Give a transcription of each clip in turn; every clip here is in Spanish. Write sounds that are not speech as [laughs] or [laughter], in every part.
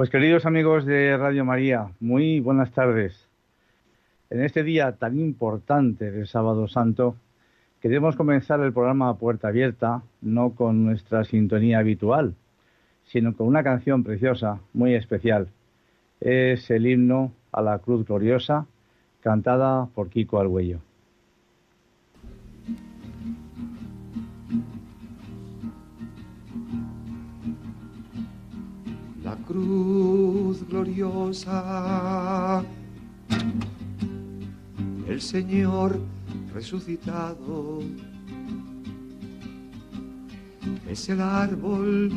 Pues queridos amigos de Radio María, muy buenas tardes. En este día tan importante del Sábado Santo, queremos comenzar el programa puerta abierta, no con nuestra sintonía habitual, sino con una canción preciosa, muy especial. Es el himno a la Cruz Gloriosa, cantada por Kiko Arguello. Cruz gloriosa. El Señor resucitado es el árbol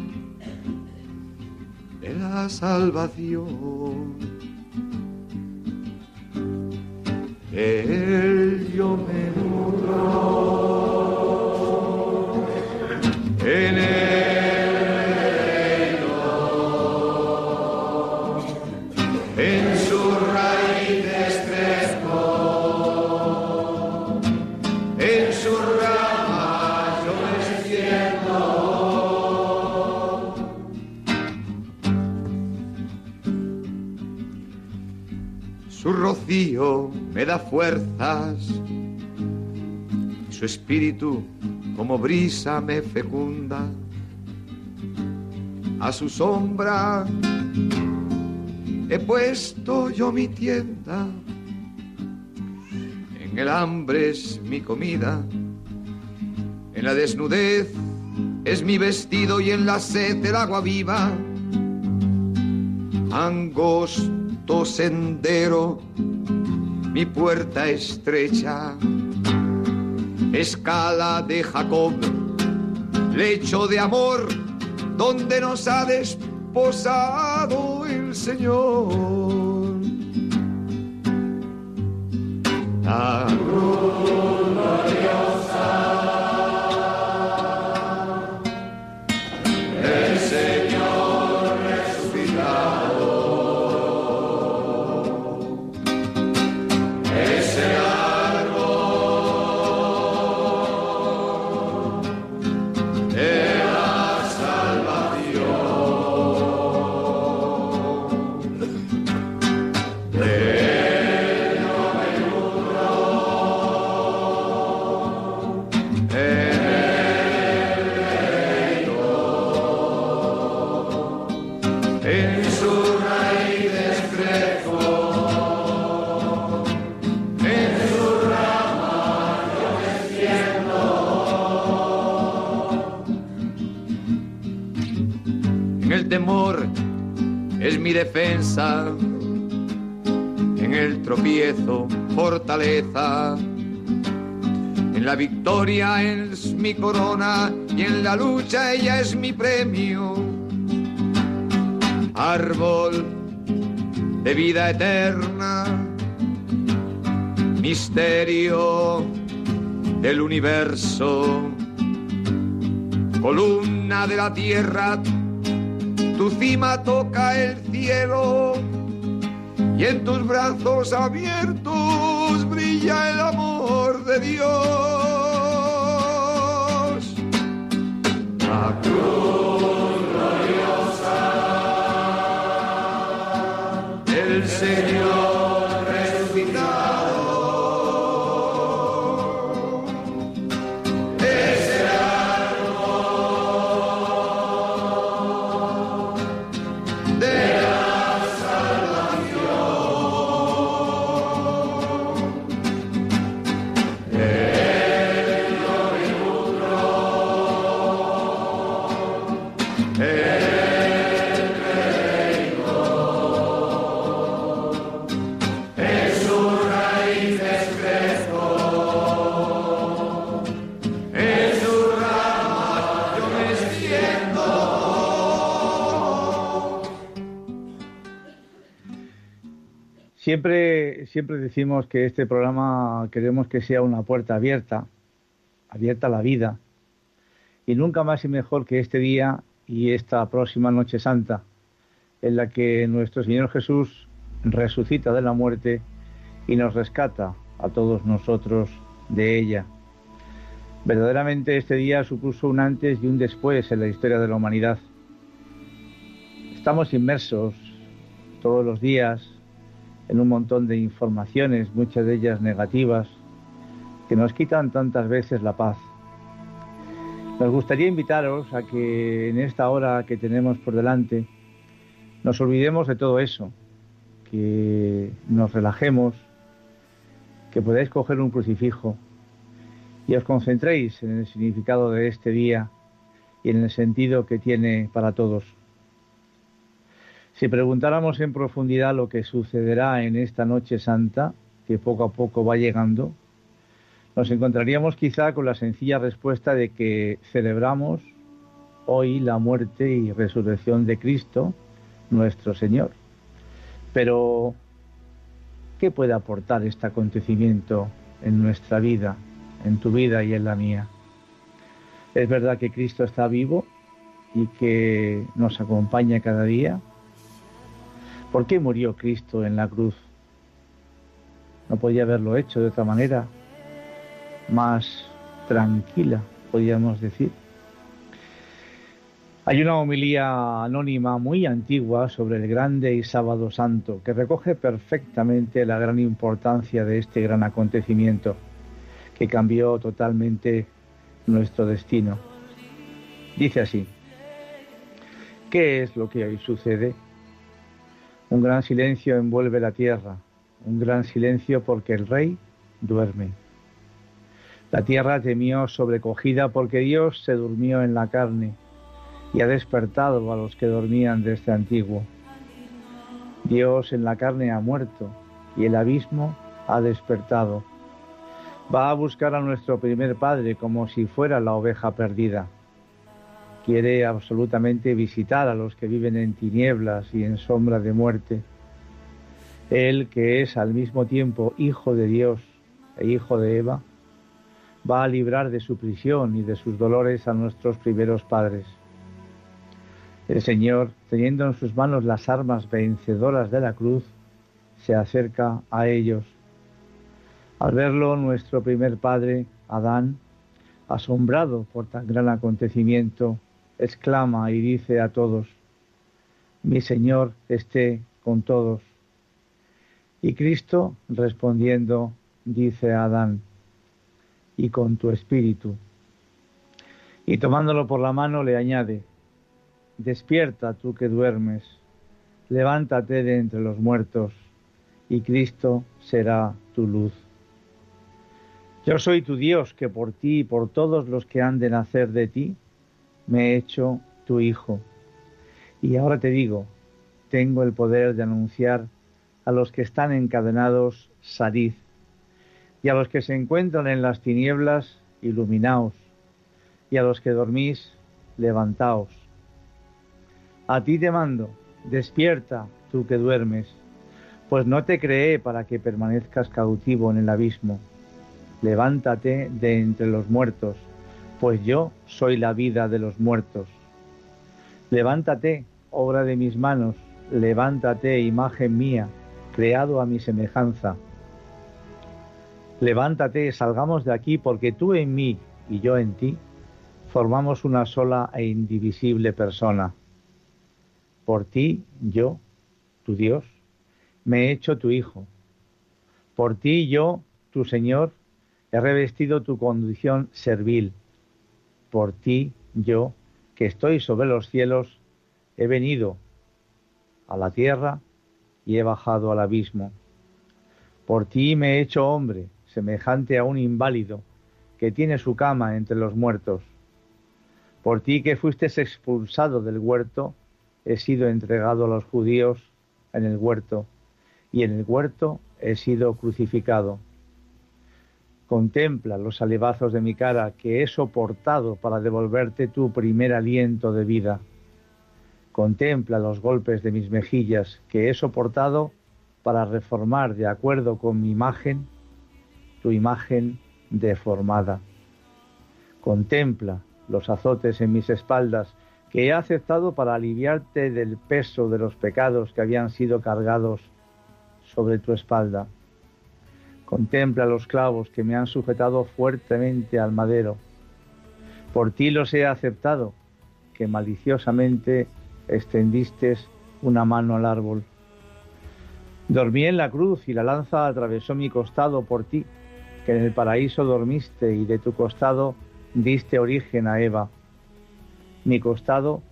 de la salvación. Él yo me en. Me da fuerzas, su espíritu como brisa me fecunda, a su sombra he puesto yo mi tienda, en el hambre es mi comida, en la desnudez es mi vestido y en la sed el agua viva, angosto sendero mi puerta estrecha, escala de Jacob, lecho de amor, donde nos ha desposado el Señor. Fortaleza. En la victoria es mi corona y en la lucha ella es mi premio. Árbol de vida eterna, misterio del universo, columna de la tierra tu cima toca el cielo y en tus brazos abiertos brilla el amor de Dios. La Siempre, siempre decimos que este programa queremos que sea una puerta abierta, abierta a la vida, y nunca más y mejor que este día y esta próxima Noche Santa, en la que nuestro Señor Jesús resucita de la muerte y nos rescata a todos nosotros de ella. Verdaderamente este día supuso un antes y un después en la historia de la humanidad. Estamos inmersos todos los días en un montón de informaciones, muchas de ellas negativas, que nos quitan tantas veces la paz. Nos gustaría invitaros a que en esta hora que tenemos por delante nos olvidemos de todo eso, que nos relajemos, que podáis coger un crucifijo y os concentréis en el significado de este día y en el sentido que tiene para todos. Si preguntáramos en profundidad lo que sucederá en esta noche santa, que poco a poco va llegando, nos encontraríamos quizá con la sencilla respuesta de que celebramos hoy la muerte y resurrección de Cristo, nuestro Señor. Pero, ¿qué puede aportar este acontecimiento en nuestra vida, en tu vida y en la mía? Es verdad que Cristo está vivo y que nos acompaña cada día, ¿Por qué murió Cristo en la cruz? No podía haberlo hecho de otra manera, más tranquila, podríamos decir. Hay una homilía anónima muy antigua sobre el grande y sábado santo que recoge perfectamente la gran importancia de este gran acontecimiento que cambió totalmente nuestro destino. Dice así, ¿qué es lo que hoy sucede? Un gran silencio envuelve la tierra, un gran silencio porque el rey duerme. La tierra temió sobrecogida porque Dios se durmió en la carne y ha despertado a los que dormían desde antiguo. Dios en la carne ha muerto y el abismo ha despertado. Va a buscar a nuestro primer Padre como si fuera la oveja perdida quiere absolutamente visitar a los que viven en tinieblas y en sombra de muerte. Él, que es al mismo tiempo Hijo de Dios e Hijo de Eva, va a librar de su prisión y de sus dolores a nuestros primeros padres. El Señor, teniendo en sus manos las armas vencedoras de la cruz, se acerca a ellos. Al verlo, nuestro primer padre, Adán, asombrado por tan gran acontecimiento, exclama y dice a todos, mi Señor esté con todos. Y Cristo respondiendo dice a Adán, y con tu espíritu. Y tomándolo por la mano le añade, despierta tú que duermes, levántate de entre los muertos, y Cristo será tu luz. Yo soy tu Dios, que por ti y por todos los que han de nacer de ti, me he hecho tu hijo. Y ahora te digo, tengo el poder de anunciar a los que están encadenados, salid, y a los que se encuentran en las tinieblas, iluminaos, y a los que dormís, levantaos. A ti te mando, despierta tú que duermes, pues no te creé para que permanezcas cautivo en el abismo. Levántate de entre los muertos pues yo soy la vida de los muertos. Levántate, obra de mis manos, levántate, imagen mía, creado a mi semejanza. Levántate, salgamos de aquí, porque tú en mí y yo en ti formamos una sola e indivisible persona. Por ti, yo, tu Dios, me he hecho tu Hijo. Por ti, yo, tu Señor, he revestido tu condición servil por ti yo, que estoy sobre los cielos, he venido a la tierra y he bajado al abismo. Por ti me he hecho hombre, semejante a un inválido, que tiene su cama entre los muertos. Por ti que fuiste expulsado del huerto, he sido entregado a los judíos en el huerto, y en el huerto he sido crucificado. Contempla los salivazos de mi cara que he soportado para devolverte tu primer aliento de vida. Contempla los golpes de mis mejillas que he soportado para reformar de acuerdo con mi imagen tu imagen deformada. Contempla los azotes en mis espaldas que he aceptado para aliviarte del peso de los pecados que habían sido cargados sobre tu espalda. Contempla los clavos que me han sujetado fuertemente al madero. Por ti los he aceptado, que maliciosamente extendiste una mano al árbol. Dormí en la cruz y la lanza atravesó mi costado por ti, que en el paraíso dormiste y de tu costado diste origen a Eva. Mi costado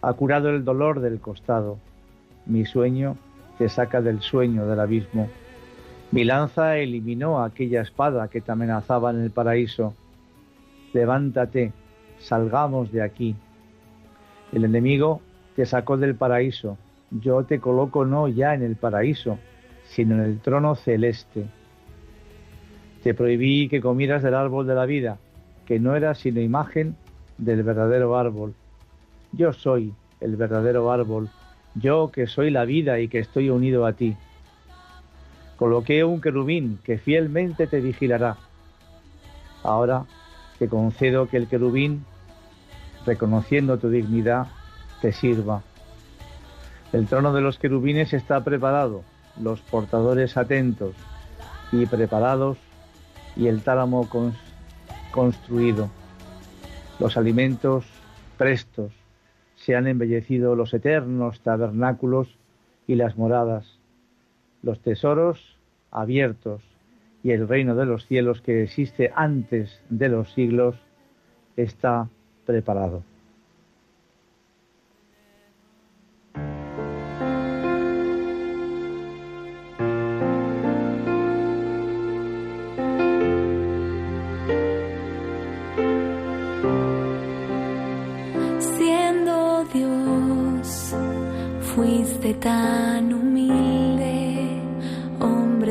ha curado el dolor del costado. Mi sueño te saca del sueño del abismo. Mi lanza eliminó aquella espada que te amenazaba en el paraíso. Levántate, salgamos de aquí. El enemigo te sacó del paraíso. Yo te coloco no ya en el paraíso, sino en el trono celeste. Te prohibí que comieras del árbol de la vida, que no era sino imagen del verdadero árbol. Yo soy el verdadero árbol, yo que soy la vida y que estoy unido a ti. Coloqué un querubín que fielmente te vigilará. Ahora te concedo que el querubín, reconociendo tu dignidad, te sirva. El trono de los querubines está preparado, los portadores atentos y preparados y el tálamo construido, los alimentos prestos, se han embellecido los eternos tabernáculos y las moradas, los tesoros abiertos y el reino de los cielos que existe antes de los siglos está preparado. tan humilde,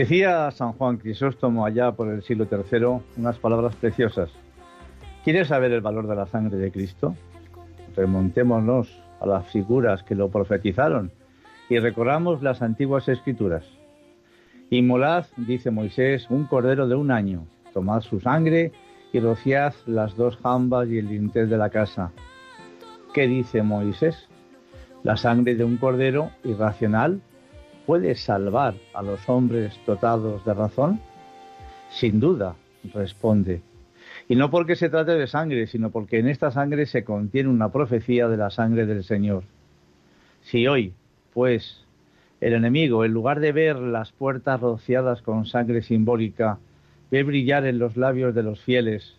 Decía San Juan Crisóstomo allá por el siglo III unas palabras preciosas. ¿Quieres saber el valor de la sangre de Cristo? Remontémonos a las figuras que lo profetizaron y recorramos las antiguas escrituras. Inmolad, dice Moisés, un cordero de un año, tomad su sangre y rociad las dos jambas y el dintel de la casa. ¿Qué dice Moisés? La sangre de un cordero irracional puede salvar a los hombres dotados de razón? Sin duda, responde. Y no porque se trate de sangre, sino porque en esta sangre se contiene una profecía de la sangre del Señor. Si hoy, pues, el enemigo, en lugar de ver las puertas rociadas con sangre simbólica, ve brillar en los labios de los fieles,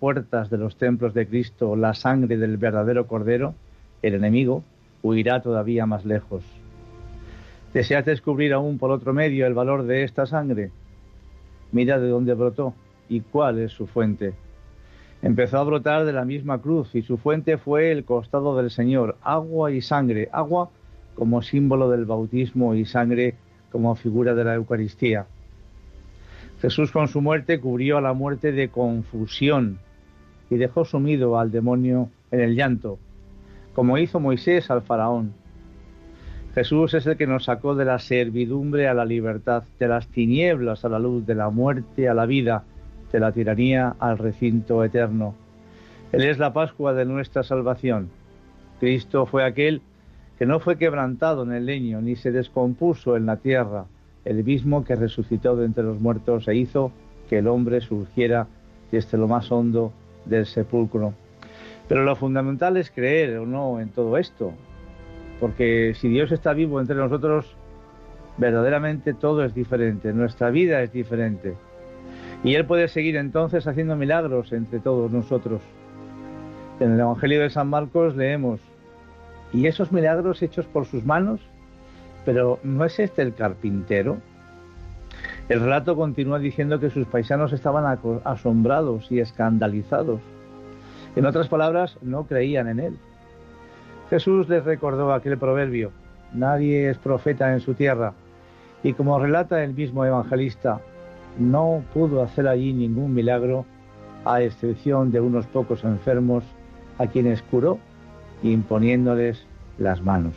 puertas de los templos de Cristo, la sangre del verdadero Cordero, el enemigo, huirá todavía más lejos. ¿Deseas descubrir aún por otro medio el valor de esta sangre? Mira de dónde brotó y cuál es su fuente. Empezó a brotar de la misma cruz y su fuente fue el costado del Señor, agua y sangre, agua como símbolo del bautismo y sangre como figura de la Eucaristía. Jesús con su muerte cubrió a la muerte de confusión y dejó sumido al demonio en el llanto, como hizo Moisés al faraón. Jesús es el que nos sacó de la servidumbre a la libertad, de las tinieblas a la luz, de la muerte a la vida, de la tiranía al recinto eterno. Él es la Pascua de nuestra salvación. Cristo fue aquel que no fue quebrantado en el leño, ni se descompuso en la tierra, el mismo que resucitó de entre los muertos e hizo que el hombre surgiera desde lo más hondo del sepulcro. Pero lo fundamental es creer o no en todo esto, porque si Dios está vivo entre nosotros, verdaderamente todo es diferente, nuestra vida es diferente. Y Él puede seguir entonces haciendo milagros entre todos nosotros. En el Evangelio de San Marcos leemos, y esos milagros hechos por sus manos, pero ¿no es este el carpintero? El relato continúa diciendo que sus paisanos estaban asombrados y escandalizados. En otras palabras, no creían en él. Jesús les recordó aquel proverbio, nadie es profeta en su tierra, y como relata el mismo evangelista, no pudo hacer allí ningún milagro, a excepción de unos pocos enfermos a quienes curó imponiéndoles las manos.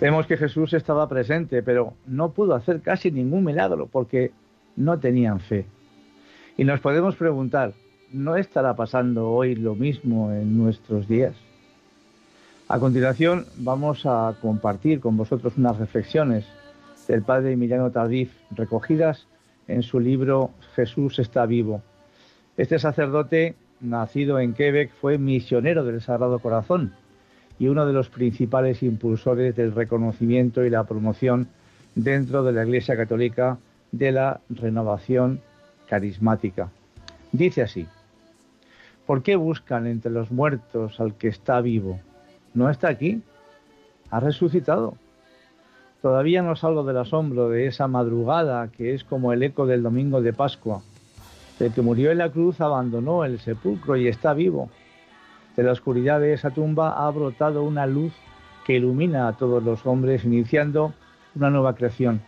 Vemos que Jesús estaba presente, pero no pudo hacer casi ningún milagro porque no tenían fe. Y nos podemos preguntar, ¿no estará pasando hoy lo mismo en nuestros días? A continuación vamos a compartir con vosotros unas reflexiones del padre Emiliano Tardif recogidas en su libro Jesús está vivo. Este sacerdote, nacido en Quebec, fue misionero del Sagrado Corazón y uno de los principales impulsores del reconocimiento y la promoción dentro de la Iglesia Católica de la renovación carismática. Dice así, ¿por qué buscan entre los muertos al que está vivo? ¿No está aquí? Ha resucitado. Todavía no salgo del asombro de esa madrugada que es como el eco del domingo de Pascua. El que murió en la cruz abandonó el sepulcro y está vivo. De la oscuridad de esa tumba ha brotado una luz que ilumina a todos los hombres, iniciando una nueva creación.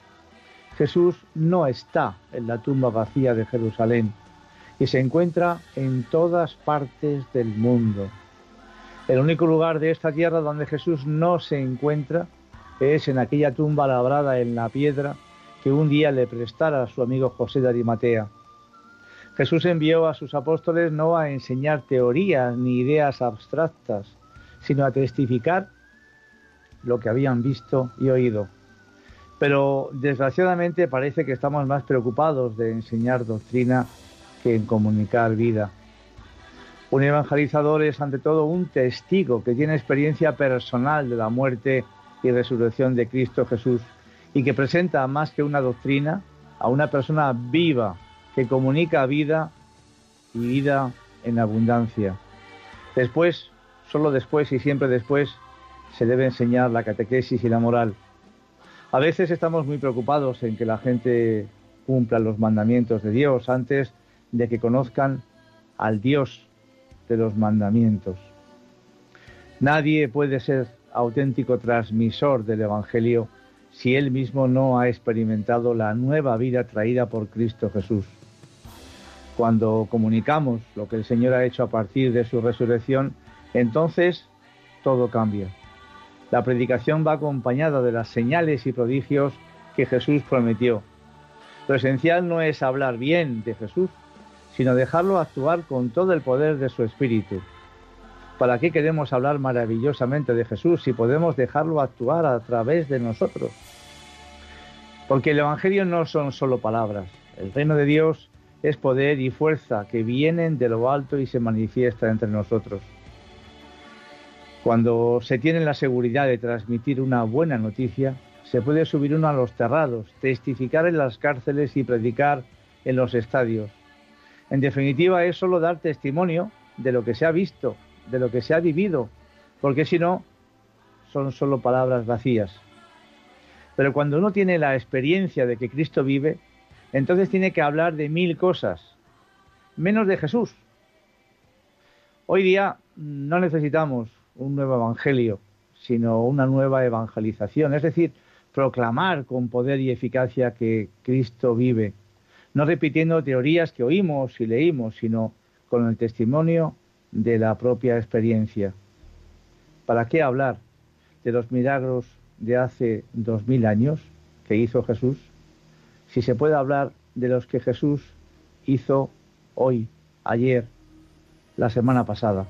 Jesús no está en la tumba vacía de Jerusalén y se encuentra en todas partes del mundo. El único lugar de esta tierra donde Jesús no se encuentra es en aquella tumba labrada en la piedra que un día le prestara a su amigo José de Arimatea. Jesús envió a sus apóstoles no a enseñar teorías ni ideas abstractas, sino a testificar lo que habían visto y oído. Pero desgraciadamente parece que estamos más preocupados de enseñar doctrina que en comunicar vida. Un evangelizador es ante todo un testigo que tiene experiencia personal de la muerte y resurrección de Cristo Jesús y que presenta más que una doctrina a una persona viva que comunica vida y vida en abundancia. Después, solo después y siempre después, se debe enseñar la catequesis y la moral. A veces estamos muy preocupados en que la gente cumpla los mandamientos de Dios antes de que conozcan al Dios de los mandamientos. Nadie puede ser auténtico transmisor del Evangelio si él mismo no ha experimentado la nueva vida traída por Cristo Jesús. Cuando comunicamos lo que el Señor ha hecho a partir de su resurrección, entonces todo cambia. La predicación va acompañada de las señales y prodigios que Jesús prometió. Lo esencial no es hablar bien de Jesús, sino dejarlo actuar con todo el poder de su Espíritu. ¿Para qué queremos hablar maravillosamente de Jesús si podemos dejarlo actuar a través de nosotros? Porque el Evangelio no son solo palabras. El reino de Dios es poder y fuerza que vienen de lo alto y se manifiesta entre nosotros. Cuando se tiene la seguridad de transmitir una buena noticia, se puede subir uno a los terrados, testificar en las cárceles y predicar en los estadios. En definitiva, es solo dar testimonio de lo que se ha visto, de lo que se ha vivido, porque si no, son solo palabras vacías. Pero cuando uno tiene la experiencia de que Cristo vive, entonces tiene que hablar de mil cosas, menos de Jesús. Hoy día no necesitamos un nuevo evangelio, sino una nueva evangelización, es decir, proclamar con poder y eficacia que Cristo vive, no repitiendo teorías que oímos y leímos, sino con el testimonio de la propia experiencia. ¿Para qué hablar de los milagros de hace dos mil años que hizo Jesús si se puede hablar de los que Jesús hizo hoy, ayer, la semana pasada?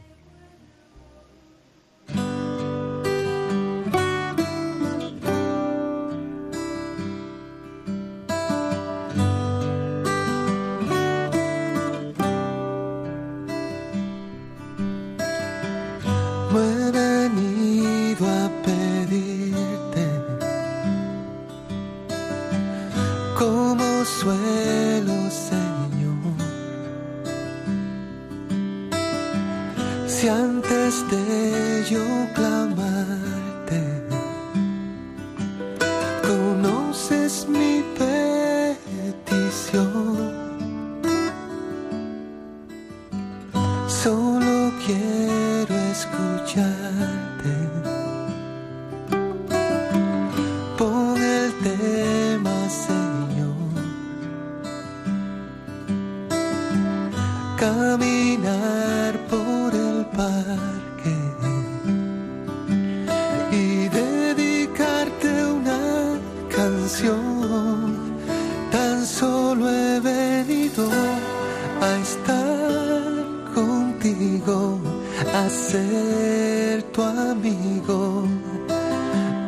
Tan solo he venido a estar contigo, a ser tu amigo,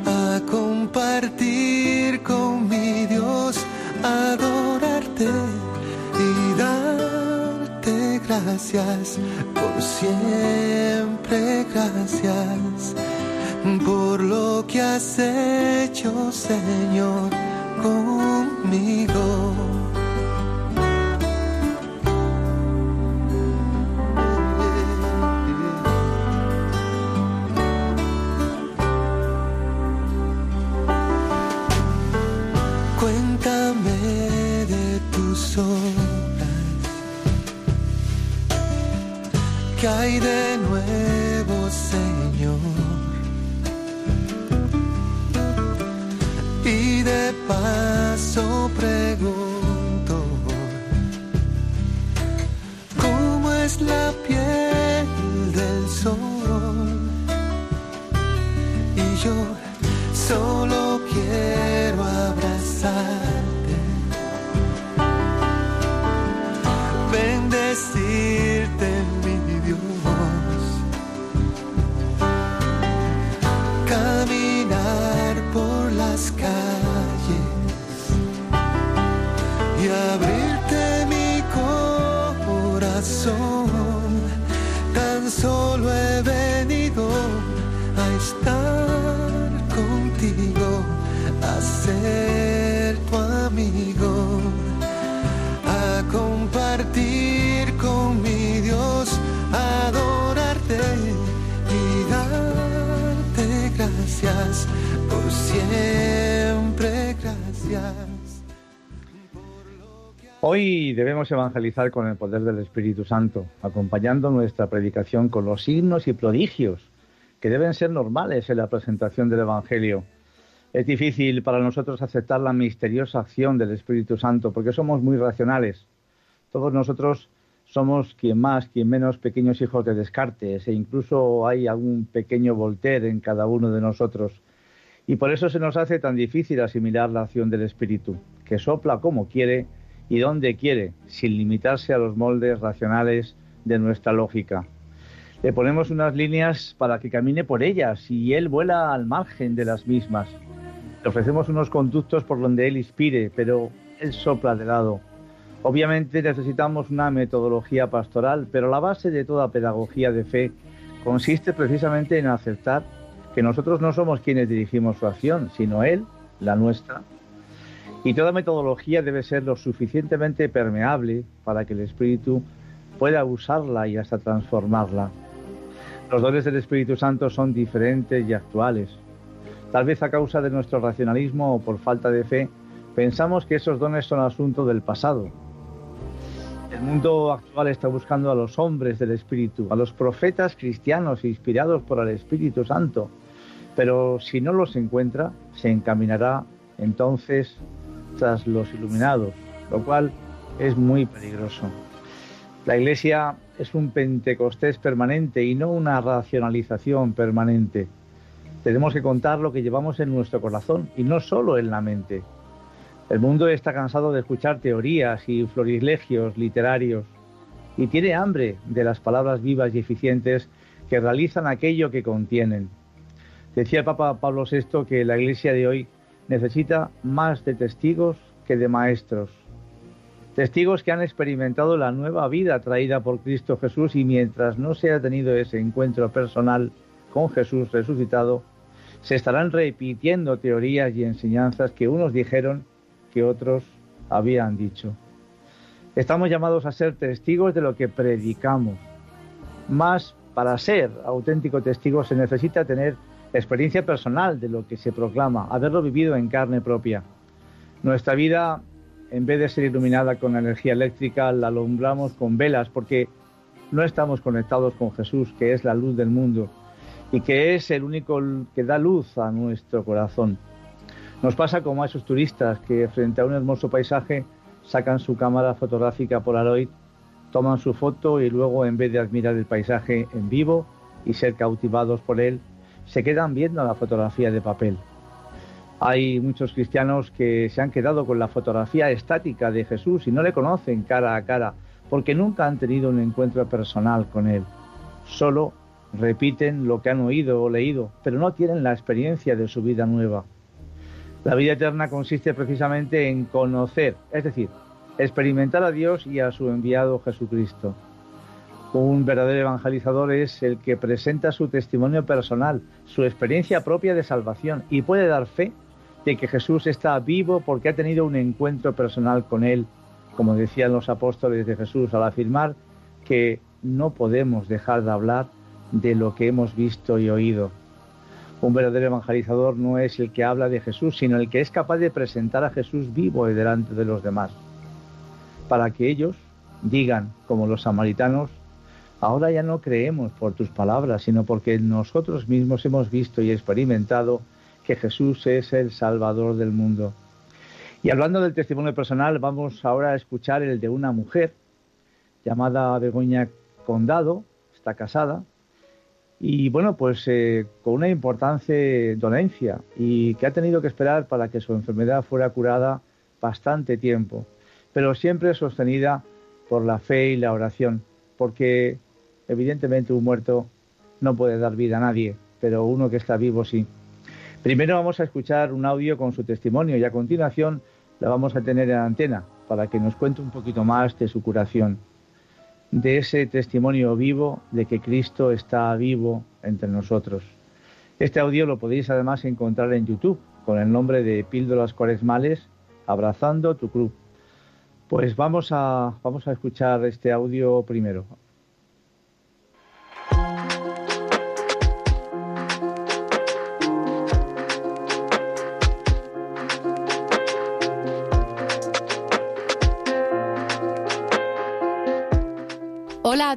a compartir con mi Dios, adorarte y darte gracias por siempre, gracias por lo que has hecho, Señor. Hoy debemos evangelizar con el poder del Espíritu Santo, acompañando nuestra predicación con los signos y prodigios que deben ser normales en la presentación del Evangelio. Es difícil para nosotros aceptar la misteriosa acción del Espíritu Santo porque somos muy racionales. Todos nosotros somos quien más, quien menos pequeños hijos de Descartes e incluso hay algún pequeño Voltaire en cada uno de nosotros. Y por eso se nos hace tan difícil asimilar la acción del Espíritu, que sopla como quiere y donde quiere, sin limitarse a los moldes racionales de nuestra lógica. Le ponemos unas líneas para que camine por ellas y él vuela al margen de las mismas. Le ofrecemos unos conductos por donde él inspire, pero él sopla de lado. Obviamente necesitamos una metodología pastoral, pero la base de toda pedagogía de fe consiste precisamente en aceptar que nosotros no somos quienes dirigimos su acción, sino Él, la nuestra, y toda metodología debe ser lo suficientemente permeable para que el espíritu pueda usarla y hasta transformarla. Los dones del Espíritu Santo son diferentes y actuales. Tal vez a causa de nuestro racionalismo o por falta de fe, pensamos que esos dones son asunto del pasado. El mundo actual está buscando a los hombres del Espíritu, a los profetas cristianos inspirados por el Espíritu Santo, pero si no los encuentra, se encaminará entonces tras los iluminados, lo cual es muy peligroso. La Iglesia es un Pentecostés permanente y no una racionalización permanente. Tenemos que contar lo que llevamos en nuestro corazón y no solo en la mente. El mundo está cansado de escuchar teorías y florilegios literarios y tiene hambre de las palabras vivas y eficientes que realizan aquello que contienen. Decía el Papa Pablo VI que la Iglesia de hoy necesita más de testigos que de maestros. Testigos que han experimentado la nueva vida traída por Cristo Jesús y mientras no se ha tenido ese encuentro personal con Jesús resucitado, se estarán repitiendo teorías y enseñanzas que unos dijeron que otros habían dicho. Estamos llamados a ser testigos de lo que predicamos. Más para ser auténtico testigo se necesita tener experiencia personal de lo que se proclama, haberlo vivido en carne propia. Nuestra vida, en vez de ser iluminada con energía eléctrica, la alumbramos con velas porque no estamos conectados con Jesús, que es la luz del mundo y que es el único que da luz a nuestro corazón. Nos pasa como a esos turistas que frente a un hermoso paisaje sacan su cámara fotográfica Polaroid, toman su foto y luego en vez de admirar el paisaje en vivo y ser cautivados por él, se quedan viendo la fotografía de papel. Hay muchos cristianos que se han quedado con la fotografía estática de Jesús y no le conocen cara a cara porque nunca han tenido un encuentro personal con Él. Solo repiten lo que han oído o leído, pero no tienen la experiencia de su vida nueva. La vida eterna consiste precisamente en conocer, es decir, experimentar a Dios y a su enviado Jesucristo. Un verdadero evangelizador es el que presenta su testimonio personal, su experiencia propia de salvación y puede dar fe de que Jesús está vivo porque ha tenido un encuentro personal con Él, como decían los apóstoles de Jesús al afirmar que no podemos dejar de hablar de lo que hemos visto y oído. Un verdadero evangelizador no es el que habla de Jesús, sino el que es capaz de presentar a Jesús vivo delante de los demás, para que ellos digan, como los samaritanos, ahora ya no creemos por tus palabras, sino porque nosotros mismos hemos visto y experimentado que Jesús es el Salvador del mundo. Y hablando del testimonio personal, vamos ahora a escuchar el de una mujer llamada Begoña Condado, está casada, y bueno, pues eh, con una importante dolencia y que ha tenido que esperar para que su enfermedad fuera curada bastante tiempo, pero siempre sostenida por la fe y la oración, porque evidentemente un muerto no puede dar vida a nadie, pero uno que está vivo sí. Primero vamos a escuchar un audio con su testimonio y a continuación la vamos a tener en antena para que nos cuente un poquito más de su curación de ese testimonio vivo de que Cristo está vivo entre nosotros. Este audio lo podéis además encontrar en YouTube con el nombre de Píldoras Cuaresmales, Abrazando tu Cruz. Pues vamos a, vamos a escuchar este audio primero.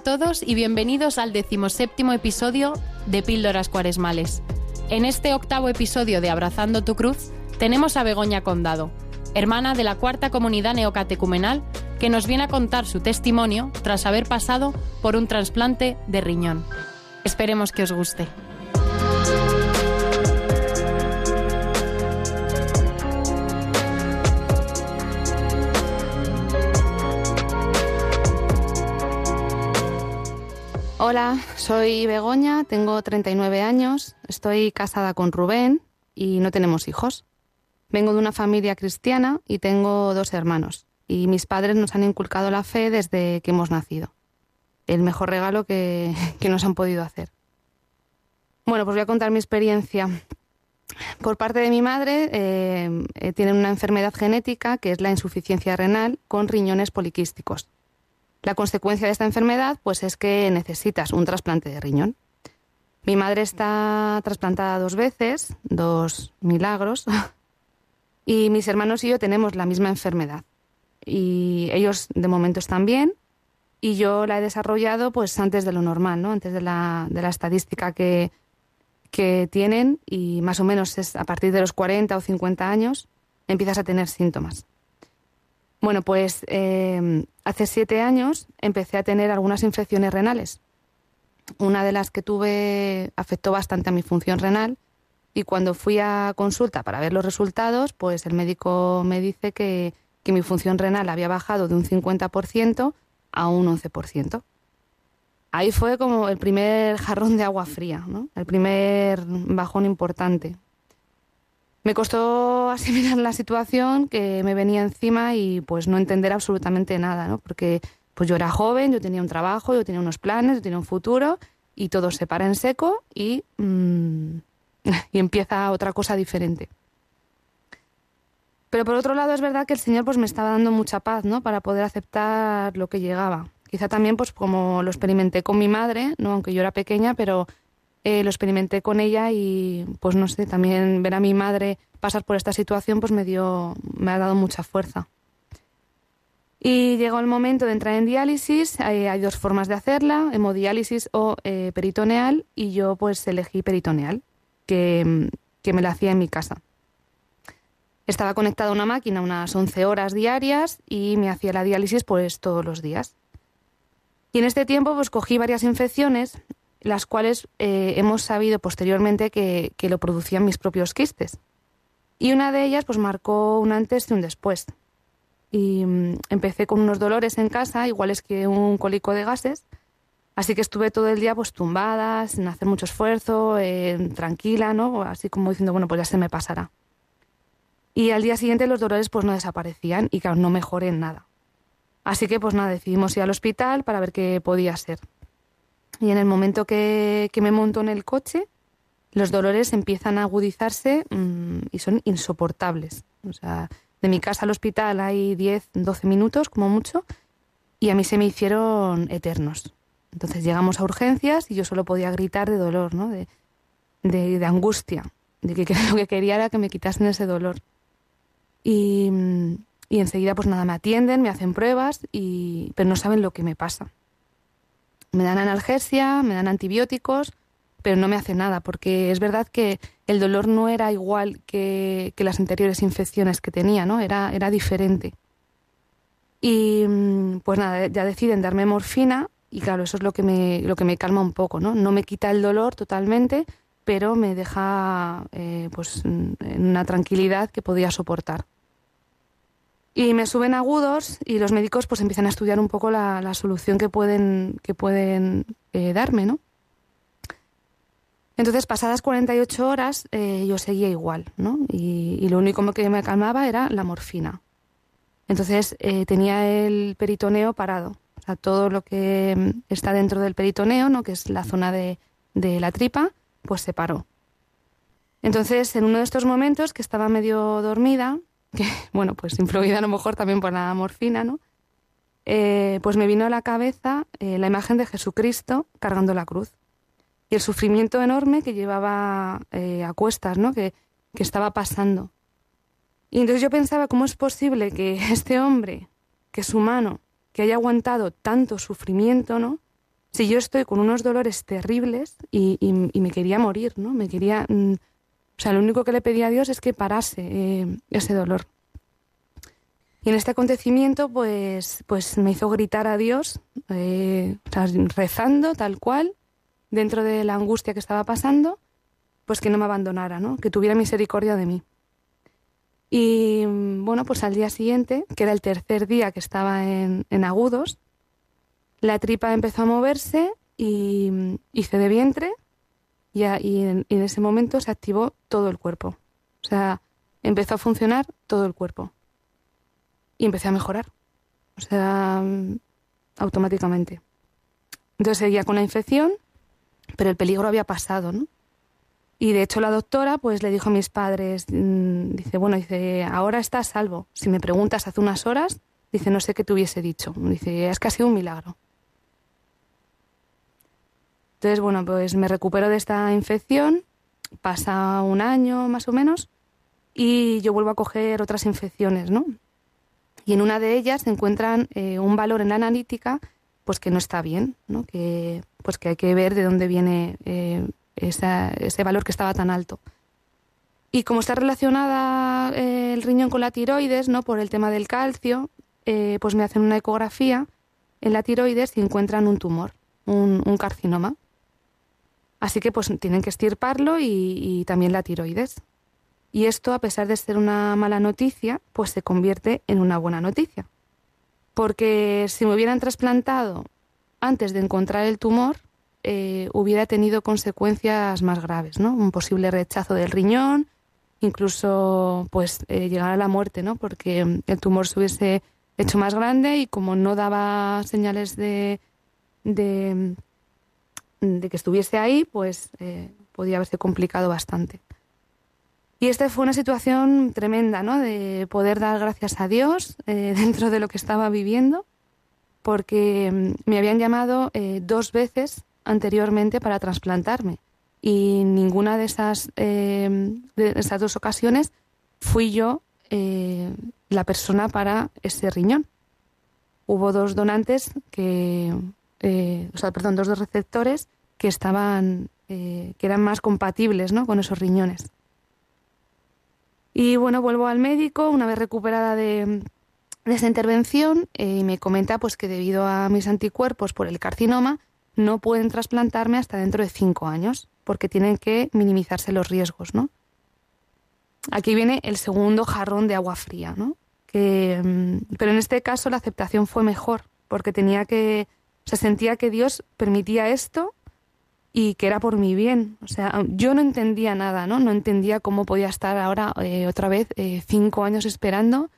Todos y bienvenidos al decimoséptimo episodio de Píldoras Cuaresmales. En este octavo episodio de Abrazando tu Cruz tenemos a Begoña Condado, hermana de la cuarta comunidad neocatecumenal, que nos viene a contar su testimonio tras haber pasado por un trasplante de riñón. Esperemos que os guste. Hola, soy Begoña, tengo 39 años, estoy casada con Rubén y no tenemos hijos. Vengo de una familia cristiana y tengo dos hermanos. Y mis padres nos han inculcado la fe desde que hemos nacido. El mejor regalo que, [laughs] nos han podido hacer. Bueno, pues voy a contar mi experiencia. Por parte de mi madre, eh, eh, tiene una enfermedad genética que es la insuficiencia renal con riñones poliquísticos. La consecuencia de esta enfermedad pues es que necesitas un trasplante de riñón. Mi madre está trasplantada dos veces, dos milagros, [laughs] y mis hermanos y yo tenemos la misma enfermedad. Y ellos de momento están bien y yo la he desarrollado pues antes de lo normal, ¿no? Antes de la, de la estadística que, que tienen y más o menos es a partir de los 40 o 50 años empiezas a tener síntomas. Bueno, pues eh, hace siete años empecé a tener algunas infecciones renales. Una de las que tuve afectó bastante a mi función renal y cuando fui a consulta para ver los resultados, pues el médico me dice que, que mi función renal había bajado de un 50% a un 11%. Ahí fue como el primer jarrón de agua fría, ¿no? el primer bajón importante. Me costó [laughs] asimilar la situación que me venía encima y pues no entender absolutamente nada, ¿no? Porque pues yo era joven, yo tenía un trabajo, yo tenía unos planes, yo tenía un futuro y todo se para en seco y, mm, [laughs] y empieza otra cosa diferente. Pero por otro lado es verdad que el Señor pues me estaba dando mucha paz, ¿no? Para poder aceptar lo que llegaba. Quizá también pues como lo experimenté con mi madre, ¿no? Aunque yo era pequeña, pero eh, lo experimenté con ella y pues no sé, también ver a mi madre pasar por esta situación pues me dio, me ha dado mucha fuerza. Y llegó el momento de entrar en diálisis, hay, dos formas de hacerla, hemodiálisis o eh, peritoneal, y yo pues elegí peritoneal, que, que me la hacía en mi casa. Estaba conectada a una máquina unas 11 horas diarias y me hacía la diálisis pues todos los días. Y en este tiempo pues cogí varias infecciones las cuales eh, hemos sabido posteriormente que, lo producían mis propios quistes. Y una de ellas pues marcó un antes y un después. Y mm, empecé con unos dolores en casa, iguales que un cólico de gases, así que estuve todo el día pues tumbada, sin hacer mucho esfuerzo, eh, tranquila, ¿no? Así como diciendo, bueno, pues ya se me pasará. Y al día siguiente los dolores pues no desaparecían y claro, no mejoré en nada. Así que pues nada, decidimos ir al hospital para ver qué podía ser. Y en el momento que, me monto en el coche, los dolores empiezan a agudizarse mm, y son insoportables. O sea, de mi casa al hospital hay 10, 12 minutos como mucho y a mí se me hicieron eternos. Entonces llegamos a urgencias y yo solo podía gritar de dolor, ¿no? de, de, angustia, de [laughs] que, lo que quería era que me quitasen ese dolor. Y, y enseguida pues nada, me atienden, me hacen pruebas, y, pero no saben lo que me pasa. Me dan analgesia, me dan antibióticos, pero no me hace nada, porque es verdad que el dolor no era igual que, las anteriores infecciones que tenía, ¿no? Era, era diferente. Y mm, pues nada, ya deciden darme morfina y claro, eso es lo que me, lo que me calma un poco, ¿no? No me quita el dolor totalmente, pero me deja eh, pues en una tranquilidad que podía soportar. Y me suben agudos y los médicos pues empiezan a estudiar un poco la, solución que pueden, que pueden eh, darme, ¿no? Entonces, pasadas 48 horas, eh, yo seguía igual, ¿no? Y, lo único que me calmaba era la morfina. Entonces, eh, tenía el peritoneo parado. O todo lo que mm, está dentro del peritoneo, ¿no? Que es la zona de, de la tripa, pues se paró. Entonces, en uno de estos momentos, que estaba medio dormida, que, [laughs] bueno, pues influida a lo mejor también por la morfina, ¿no? Eh, pues me vino a la cabeza eh, la imagen de Jesucristo cargando la cruz y el sufrimiento enorme que llevaba eh, a cuestas, ¿no? Que, que estaba pasando. Y entonces yo pensaba, ¿cómo es posible que [laughs] este hombre, que es humano, que haya aguantado tanto sufrimiento, ¿no? Si yo estoy con unos dolores terribles y, y, me quería morir, ¿no? Me quería... Mm, o sea, lo único que le pedía a Dios es que parase eh, ese dolor. Y en este acontecimiento, pues, pues me hizo gritar a Dios, eh, rezando tal cual, dentro de la angustia que estaba pasando, pues que no me abandonara, ¿no? que tuviera misericordia de mí. Y bueno, pues al día siguiente, que era el tercer día que estaba en, en agudos, la tripa empezó a moverse y hice de vientre y, en, ese momento se activó todo el cuerpo. O sea, empezó a funcionar todo el cuerpo. Y empecé a mejorar. O sea, mm, automáticamente. Entonces seguía con la infección, pero el peligro había pasado, ¿no? Y de hecho la doctora pues le dijo a mis padres, mm, dice, bueno, dice, ahora está a salvo. Si me preguntas hace unas horas, dice, no sé qué te hubiese dicho. Dice, es que ha sido un milagro. Entonces, bueno, pues me recupero de esta infección, pasa un año más o menos, y yo vuelvo a coger otras infecciones, ¿no? Y en una de ellas se encuentran eh, un valor en la analítica, pues que no está bien, ¿no? Que, pues que hay que ver de dónde viene eh, ese valor que estaba tan alto. Y como está relacionada eh, el riñón con la tiroides, ¿no? Por el tema del calcio, pues me hacen una ecografía en la tiroides y encuentran un tumor, un, carcinoma. Así que pues tienen que estirparlo y también la tiroides. Y esto, a pesar de ser una mala noticia, pues se convierte en una buena noticia. Porque si me hubieran trasplantado antes de encontrar el tumor, eh, hubiera tenido consecuencias más graves, ¿no? Un posible rechazo del riñón, incluso pues eh, llegar a la muerte, ¿no? Porque el tumor se hubiese hecho más grande y como no daba señales de, de, que estuviese ahí, pues eh, podía haberse complicado bastante. Y esta fue una situación tremenda, ¿no? De poder dar gracias a Dios eh, [laughs] dentro de lo que estaba viviendo, porque mm, me habían llamado eh, dos veces anteriormente para trasplantarme y ninguna de esas, de esas dos ocasiones fui yo la persona para ese riñón. Hubo dos donantes que, o sea, perdón, dos receptores que estaban, que eran más compatibles, ¿no? Con esos riñones. Y bueno, vuelvo al médico una vez recuperada de, esa intervención eh, y me comenta pues que debido a mis anticuerpos por el carcinoma no pueden trasplantarme hasta dentro de cinco años porque tienen que minimizarse los riesgos, ¿no? Aquí viene el segundo jarrón de agua fría, ¿no? Que, mm, pero en este caso la aceptación fue mejor porque tenía que, se sentía que Dios permitía esto y que era por mi bien. O sea, yo no entendía nada, ¿no? No entendía cómo podía estar ahora eh, otra vez eh, cinco años esperando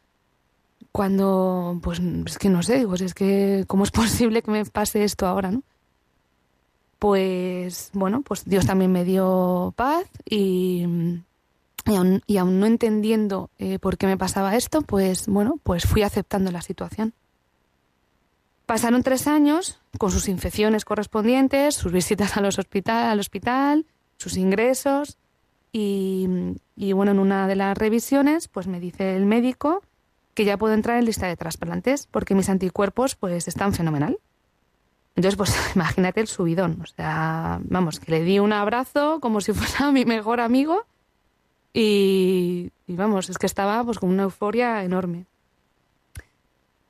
cuando, pues es que no sé, pues es que cómo es [laughs] posible que me pase esto ahora, ¿no? Pues bueno, pues Dios también me dio paz y, y, aún, no entendiendo eh, por qué me pasaba esto, pues bueno, pues fui aceptando la situación. Pasaron tres años con sus infecciones correspondientes, sus visitas a los hospital, al hospital, sus ingresos y, bueno, en una de las revisiones pues me dice el médico que ya puedo entrar en lista de trasplantes porque mis anticuerpos pues están fenomenal. Entonces, pues [laughs] imagínate el subidón. O sea, vamos, que le di un abrazo como si fuera mi mejor amigo y, y vamos, es que estaba pues con una euforia enorme.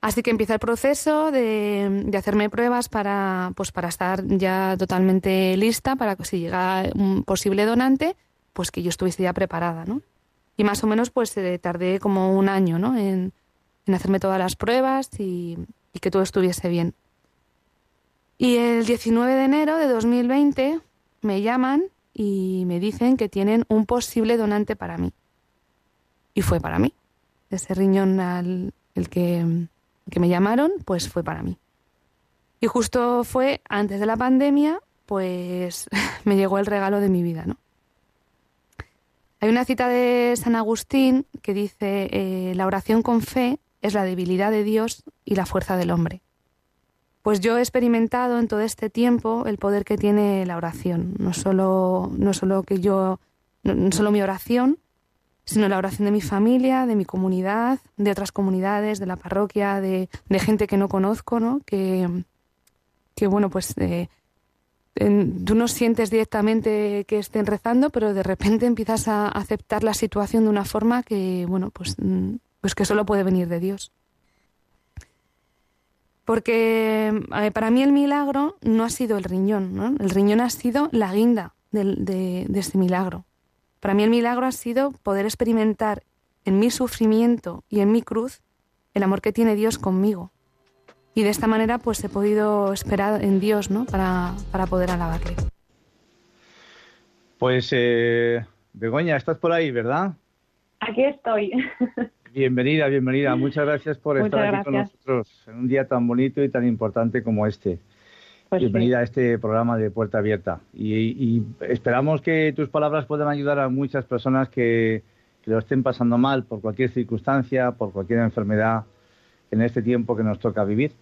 Así que empieza el proceso de, hacerme pruebas para, pues para estar ya totalmente lista para que si llega un posible donante, pues que yo estuviese ya preparada, ¿no? Y más o menos pues eh, tardé como un año, ¿no? En, hacerme todas las pruebas y, y, que todo estuviese bien. Y el 19 de enero de 2020 me llaman y me dicen que tienen un posible donante para mí. Y fue para mí. Ese riñón al el que que me llamaron, pues fue para mí. Y justo fue antes de la pandemia, pues [laughs] me llegó el regalo de mi vida, ¿no? Hay una cita de San Agustín que dice, eh, la oración con fe es la debilidad de Dios y la fuerza del hombre. Pues yo he experimentado en todo este tiempo el poder que tiene la oración, no solo, no solo que yo, no solo mi oración, sino la oración de mi familia, de mi comunidad, de otras comunidades, de la parroquia, de, gente que no conozco, ¿no? Que, que bueno, pues eh, tú no sientes directamente que estén rezando, pero de repente empiezas a aceptar la situación de una forma que, bueno, pues, mm, pues que solo puede venir de Dios. Porque para mí el milagro no ha sido el riñón, ¿no? El riñón ha sido la guinda de, de este milagro. Para mí el milagro ha sido poder experimentar en mi sufrimiento y en mi cruz el amor que tiene Dios conmigo. Y de esta manera pues he podido esperar en Dios ¿no? para, poder alabarle. Pues eh, Begoña, estás por ahí, ¿verdad? Aquí estoy. [laughs] Bienvenida, bienvenida. Muchas gracias por estar aquí con nosotros en un día tan bonito y tan importante como este. Pues Bienvenida a este programa de Puerta Abierta. Y, esperamos que tus palabras puedan ayudar a muchas personas que, lo estén pasando mal por cualquier circunstancia, por cualquier enfermedad en este tiempo que nos toca vivir.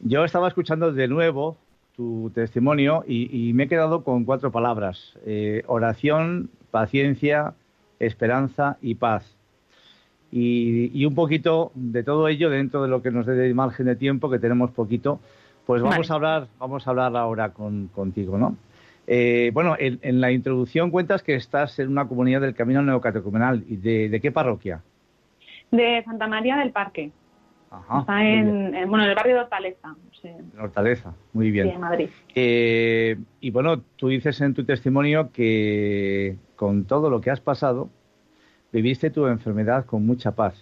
Yo estaba escuchando de nuevo tu testimonio y, me he quedado con cuatro palabras. Eh, oración, paciencia, esperanza y paz. Y, un poquito de todo ello dentro de lo que nos dé margen de tiempo, que tenemos poquito, pues vamos a hablar, vamos a hablar ahora contigo, ¿no? Eh, bueno, en, la introducción cuentas que estás en una comunidad del Camino Neocatecumenal. ¿Y de, qué parroquia? De Santa María del Parque. Está en, bueno, en el barrio de Hortaleza. Hortaleza, muy bien. Sí, en Madrid. Eh, y bueno, tú dices en tu testimonio que con todo lo que has pasado, viviste tu enfermedad con mucha paz.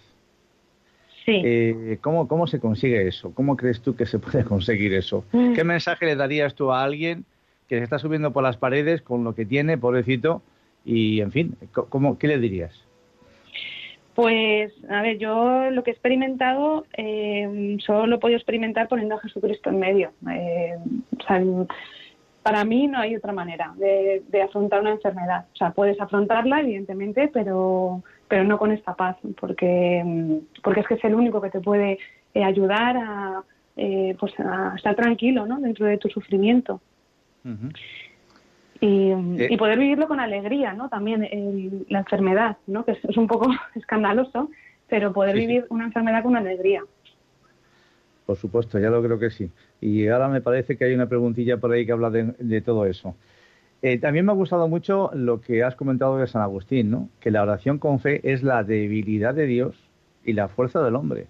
Sí. Eh, ¿cómo, ¿Cómo se consigue eso? ¿Cómo crees tú que se puede [laughs] conseguir eso? Mm. ¿Qué mensaje le darías tú a alguien que se está subiendo por las paredes con lo que tiene, pobrecito? Y, en fin, ¿cómo, ¿qué le dirías? Pues, a ver, yo lo que he experimentado eh, solo lo he podido experimentar poniendo a Jesucristo en medio. Eh, o sea, para mí no hay otra manera de, afrontar una enfermedad. O sea, puedes afrontarla, evidentemente, pero, pero no con esta paz, porque, porque es que es el único que te puede eh, ayudar a, eh, pues a estar tranquilo ¿no? dentro de tu sufrimiento. Eh. y, poder vivirlo con alegría, ¿no? También la enfermedad, ¿no? Que es, un poco [laughs] escandaloso, pero poder vivir una enfermedad con alegría. Por supuesto, ya lo creo que sí. Y ahora me parece que hay una preguntilla por ahí que habla de, todo eso. Eh, también me ha gustado mucho lo que has comentado de San Agustín, ¿no? Que la oración con fe es la debilidad de Dios y la fuerza del hombre.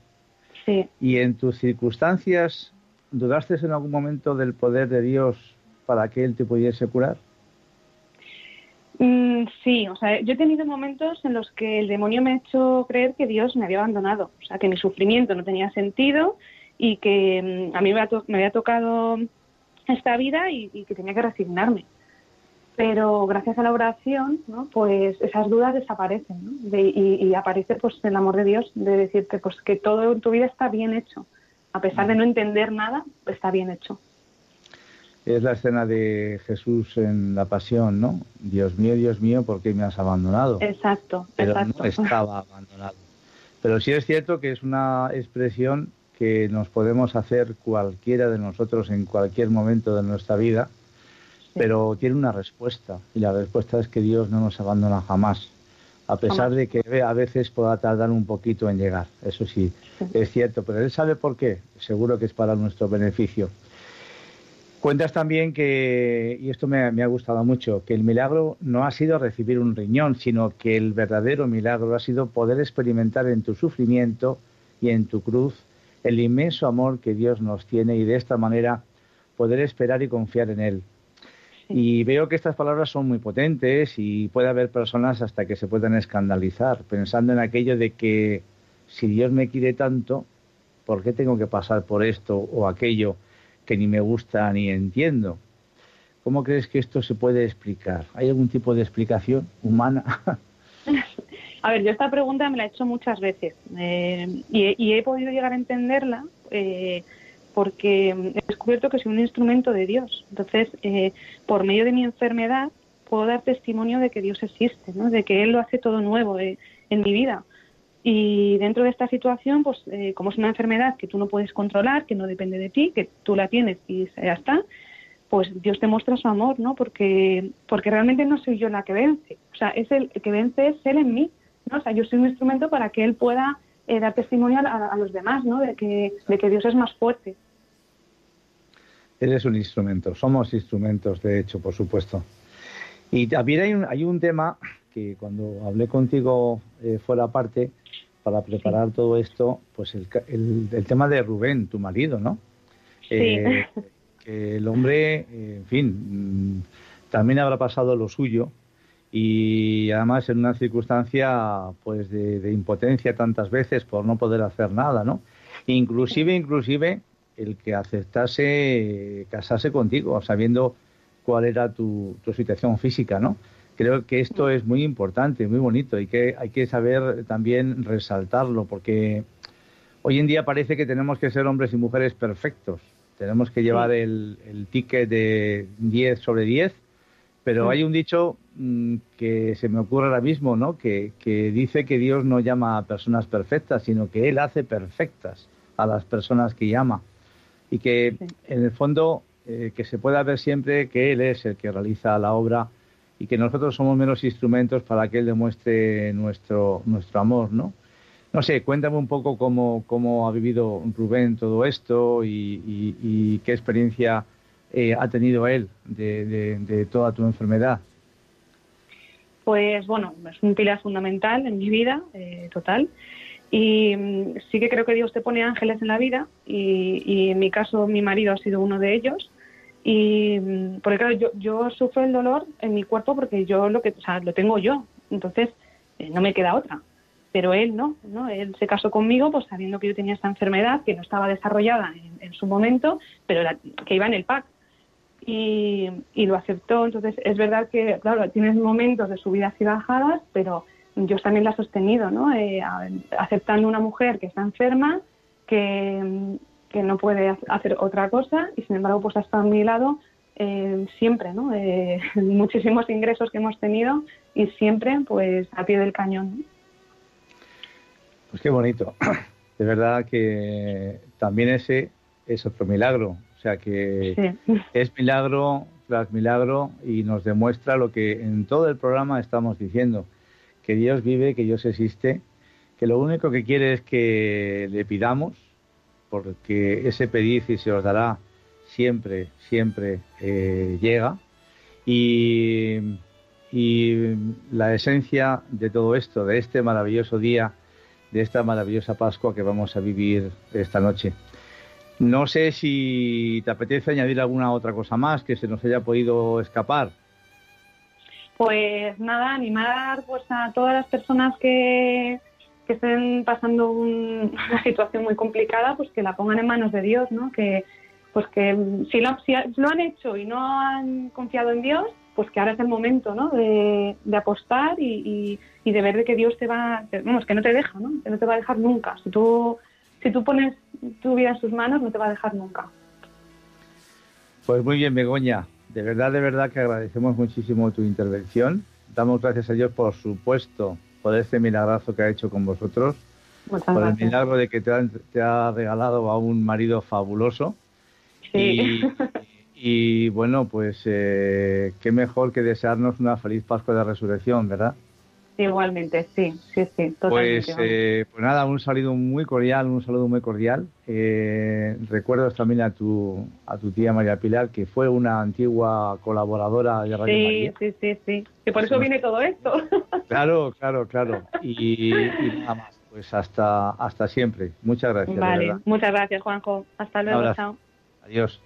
Sí. Y en tus circunstancias, ¿dudaste en algún momento del poder de Dios para que Él te pudiese curar? Mm, sí, o sea, yo he tenido momentos en los que el demonio me ha hecho creer que Dios me había abandonado, o sea, que mi sufrimiento no tenía sentido y que mm, a mí me había, tocado esta vida y, que tenía que resignarme. Pero gracias a la oración, ¿no? pues esas dudas desaparecen ¿no? y, aparece pues el amor de Dios de decirte pues que todo en tu vida está bien hecho, a pesar de no entender nada, está bien hecho. Es la escena de Jesús en la pasión, ¿no? Dios mío, Dios mío, ¿por qué me has abandonado? Exacto, Pero no estaba abandonado. Pero sí es cierto que es una expresión que nos podemos hacer cualquiera de nosotros en cualquier momento de nuestra vida, pero tiene una respuesta y la respuesta es que Dios no nos abandona jamás, a pesar de que a veces pueda tardar un poquito en llegar, eso sí, es cierto, pero Él sabe por qué, seguro que es para nuestro beneficio. Cuentas también que, y esto me, me, ha gustado mucho, que el milagro no ha sido recibir un riñón, sino que el verdadero milagro ha sido poder experimentar en tu sufrimiento y en tu cruz el inmenso amor que Dios nos tiene y de esta manera poder esperar y confiar en Él. Y veo que estas palabras son muy potentes y puede haber personas hasta que se puedan escandalizar, pensando en aquello de que si Dios me quiere tanto, ¿por qué tengo que pasar por esto o aquello que ni me gusta ni entiendo? ¿Cómo crees que esto se puede explicar? ¿Hay algún tipo de explicación humana? [laughs] A ver, yo esta pregunta me la he hecho muchas veces eh, y, he podido llegar a entenderla eh, porque he descubierto que soy un instrumento de Dios. Entonces, eh, por medio de mi enfermedad, puedo dar testimonio de que Dios existe, ¿no? de que Él lo hace todo nuevo en mi vida. Y dentro de esta situación, pues como es una enfermedad que tú no puedes controlar, que no depende de ti, que tú la tienes y ya está, pues Dios te muestra su amor, ¿no? Porque, porque realmente no soy yo la que vence. O sea, es el, que vence es Él en mí. O sea, yo soy un instrumento para que él pueda eh, dar testimonio a, los demás, ¿no? De que, de que Dios es más fuerte. Eres un instrumento, somos instrumentos, de hecho, por supuesto. Y también hay un, hay un tema que cuando hablé contigo eh, fuera parte, para preparar todo esto, pues el, el, tema de Rubén, tu marido, ¿no? Sí. Eh, que el hombre, en fin, mm, también habrá pasado lo suyo, y además en una circunstancia pues de, impotencia tantas veces por no poder hacer nada, ¿no? Inclusive, inclusive el que aceptase casarse contigo, sabiendo cuál era tu, situación física, ¿no? Creo que esto es muy importante, muy bonito y que hay que saber también resaltarlo porque hoy en día parece que tenemos que ser hombres y mujeres perfectos. Tenemos que llevar el, el ticket de 10 sobre 10 pero hay un dicho mm, que se me ocurre ahora mismo, ¿no? Que, dice que Dios no llama a personas perfectas, sino que Él hace perfectas a las personas que llama. Y que en el fondo eh, que se pueda ver siempre que Él es el que realiza la obra y que nosotros somos menos instrumentos para que Él demuestre nuestro, nuestro amor, ¿no? No sé, cuéntame un poco cómo, cómo ha vivido Rubén todo esto y, qué experiencia eh, ha tenido él de, toda tu enfermedad. Pues bueno, es un pilar fundamental en mi vida, eh, total. Y mm, sí que creo que Dios te pone ángeles en la vida y, en mi caso mi marido ha sido uno de ellos. Y mm, porque claro, yo, yo sufro el dolor en mi cuerpo porque yo lo que, o sea, lo tengo yo. Entonces, eh, no me queda otra pero él no, ¿no? Él se casó conmigo pues sabiendo que yo tenía esta enfermedad que no estaba desarrollada en, su momento, pero que iba en el pack. Y, lo aceptó. Entonces, es verdad que, claro, tienes momentos de subidas y bajadas, pero yo también la he sostenido, ¿no? Eh, aceptando una mujer que está enferma, que, no puede hacer otra cosa y, sin embargo, pues ha estado a mi lado eh, siempre, ¿no? Eh, [laughs] muchísimos ingresos que hemos tenido y siempre, pues, a pie del cañón. Pues qué bonito. [clears throat] De verdad que también ese es otro milagro. O sea que [laughs] es milagro tras milagro y nos demuestra lo que en todo el programa estamos diciendo, que Dios vive, que Dios existe, que lo único que quiere es que le pidamos, porque ese pedir y se os dará siempre, siempre eh, llega. Y, y la esencia de todo esto, de este maravilloso día, de esta maravillosa Pascua que vamos a vivir esta noche. No sé si te apetece añadir alguna otra cosa más que se nos haya podido escapar. Pues nada, animar pues a todas las personas que, que estén pasando una situación muy complicada, pues que la pongan en manos de Dios, ¿no? Que pues que si lo, si lo han hecho y no han confiado en Dios, pues que ahora es el momento ¿no? de, apostar y, de ver de que Dios te va, vamos, que no te deja, ¿no? que no te va a dejar nunca. Si tú, si tú pones tu vida en sus manos, no te va a dejar nunca. Pues muy bien, Begoña. De verdad, de verdad que agradecemos muchísimo tu intervención. Damos gracias a Dios, por supuesto, por este milagrazo que ha hecho con vosotros. por el milagro de que te ha, te ha regalado a un marido fabuloso. Sí. Y bueno, pues eh, qué mejor que desearnos una feliz Pascua de Resurrección, ¿verdad? Igualmente, sí, sí, sí, totalmente. Pues, eh, pues nada, un saludo muy cordial, un saludo muy cordial. Eh, recuerdos también a tu, a tu tía María Pilar, que fue una antigua colaboradora de Radio sí, María. Sí, sí, sí, que por eso viene todo esto. [laughs] Claro, claro, claro. Y, nada más, pues hasta, hasta siempre. Muchas gracias. Vale, muchas gracias, Juanjo. Hasta luego, chao. Adiós.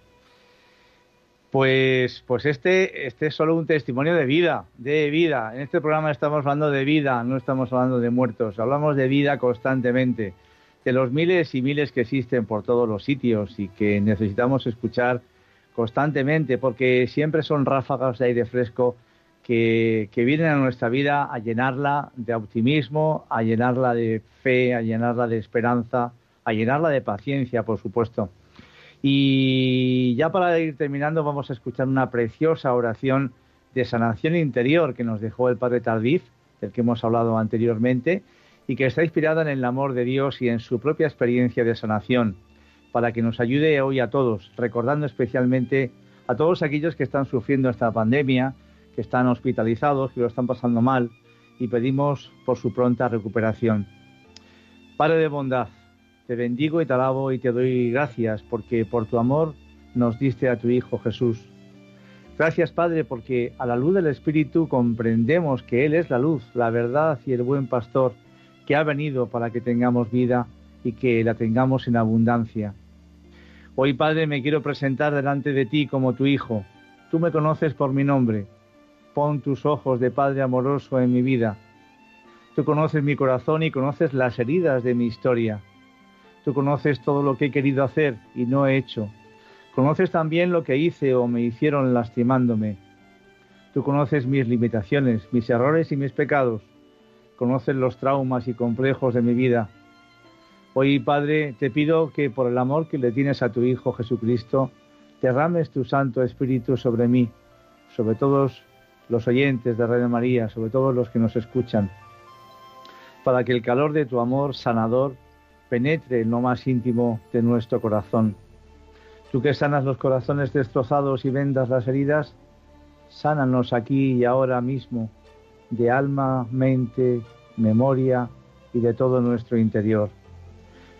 Pues, pues este, este es solo un testimonio de vida, de vida. En este programa estamos hablando de vida, no estamos hablando de muertos. Hablamos de vida constantemente, de los miles y miles que existen por todos los sitios y que necesitamos escuchar constantemente, porque siempre son ráfagas de aire fresco que, que vienen a nuestra vida a llenarla de optimismo, a llenarla de fe, a llenarla de esperanza, a llenarla de paciencia, por supuesto. Y ya para ir terminando vamos a escuchar una preciosa oración de sanación interior que nos dejó el Padre Tardif, del que hemos hablado anteriormente, y que está inspirada en el amor de Dios y en su propia experiencia de sanación, para que nos ayude hoy a todos, recordando especialmente a todos aquellos que están sufriendo esta pandemia, que están hospitalizados, que lo están pasando mal, y pedimos por su pronta recuperación. Padre de bondad, te bendigo y te alabo y te doy gracias porque por tu amor nos diste a tu Hijo Jesús. Gracias Padre porque a la luz del Espíritu comprendemos que Él es la luz, la verdad y el buen pastor que ha venido para que tengamos vida y que la tengamos en abundancia. Hoy Padre me quiero presentar delante de ti como tu Hijo. Tú me conoces por mi nombre. Pon tus ojos de Padre amoroso en mi vida. Tú conoces mi corazón y conoces las heridas de mi historia. Tú conoces todo lo que he querido hacer y no he hecho. Conoces también lo que hice o me hicieron lastimándome. Tú conoces mis limitaciones, mis errores y mis pecados. Conoces los traumas y complejos de mi vida. Hoy, Padre, te pido que por el amor que le tienes a tu Hijo Jesucristo, derrames tu Santo Espíritu sobre mí, sobre todos los oyentes de Radio María, sobre todos los que nos escuchan, para que el calor de tu amor sanador penetre en lo más íntimo de nuestro corazón. Tú que sanas los corazones destrozados y vendas las heridas, sánanos aquí y ahora mismo, de alma, mente, memoria y de todo nuestro interior.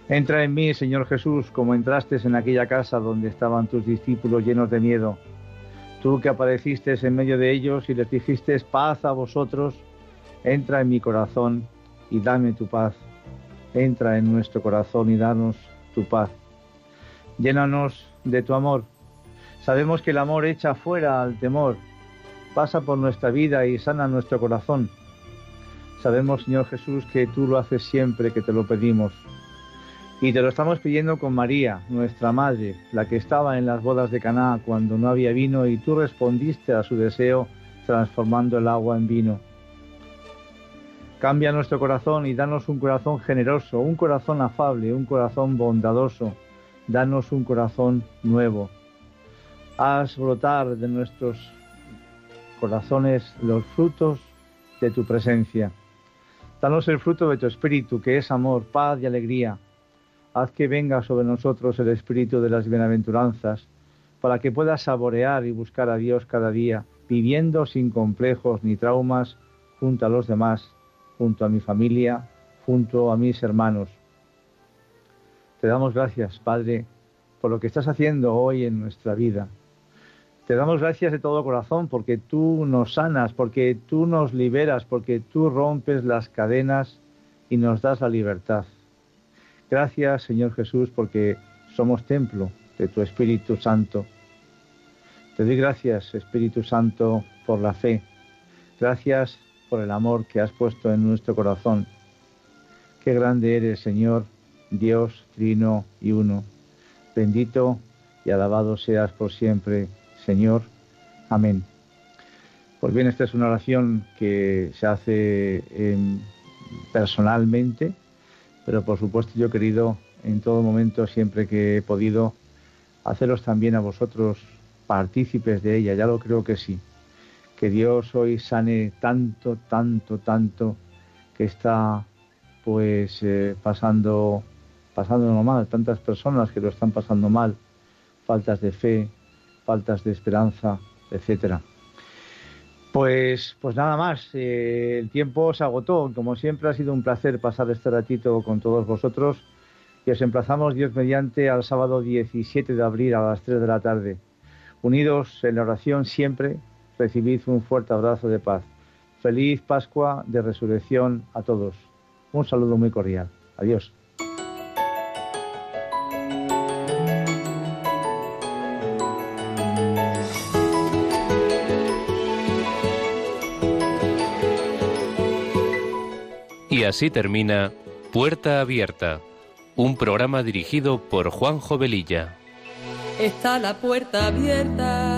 Entra en mí, Señor Jesús, como entraste en aquella casa donde estaban tus discípulos llenos de miedo. Tú que apareciste en medio de ellos y les dijiste paz a vosotros, entra en mi corazón y dame tu paz. Entra en nuestro corazón y danos tu paz. Llénanos de tu amor. Sabemos que el amor echa fuera al temor, pasa por nuestra vida y sana nuestro corazón. Sabemos, Señor Jesús, que tú lo haces siempre que te lo pedimos. Y te lo estamos pidiendo con María, nuestra madre, la que estaba en las bodas de Caná cuando no había vino y tú respondiste a su deseo transformando el agua en vino. Cambia nuestro corazón y danos un corazón generoso, un corazón afable, un corazón bondadoso. Danos un corazón nuevo. Haz brotar de nuestros corazones los frutos de tu presencia. Danos el fruto de tu espíritu, que es amor, paz y alegría. Haz que venga sobre nosotros el espíritu de las bienaventuranzas, para que puedas saborear y buscar a Dios cada día, viviendo sin complejos ni traumas junto a los demás junto a mi familia, junto a mis hermanos. Te damos gracias, Padre, por lo que estás haciendo hoy en nuestra vida. Te damos gracias de todo corazón porque tú nos sanas, porque tú nos liberas, porque tú rompes las cadenas y nos das la libertad. Gracias, Señor Jesús, porque somos templo de tu Espíritu Santo. Te doy gracias, Espíritu Santo, por la fe. Gracias por el amor que has puesto en nuestro corazón. Qué grande eres, Señor, Dios, Trino y Uno. Bendito y alabado seas por siempre, Señor. Amén. Pues bien, esta es una oración que se hace em, personalmente, pero por supuesto yo he querido en todo momento, siempre que he podido, haceros también a vosotros partícipes de ella. Ya lo creo que sí que Dios hoy sane tanto, tanto, tanto que está pues eh, pasando mal, tantas personas que lo están pasando mal, faltas de fe, faltas de esperanza, etcétera. Pues, pues nada más, eh, el tiempo se agotó. Como siempre ha sido un placer pasar este ratito con todos vosotros y os emplazamos Dios mediante al sábado 17 de abril a las 3 de la tarde. Unidos en la oración siempre, recibid un fuerte abrazo de paz. Feliz Pascua de Resurrección a todos. Un saludo muy cordial. Adiós. Y así termina Puerta Abierta, un programa dirigido por Juan Jovelilla. Está la puerta abierta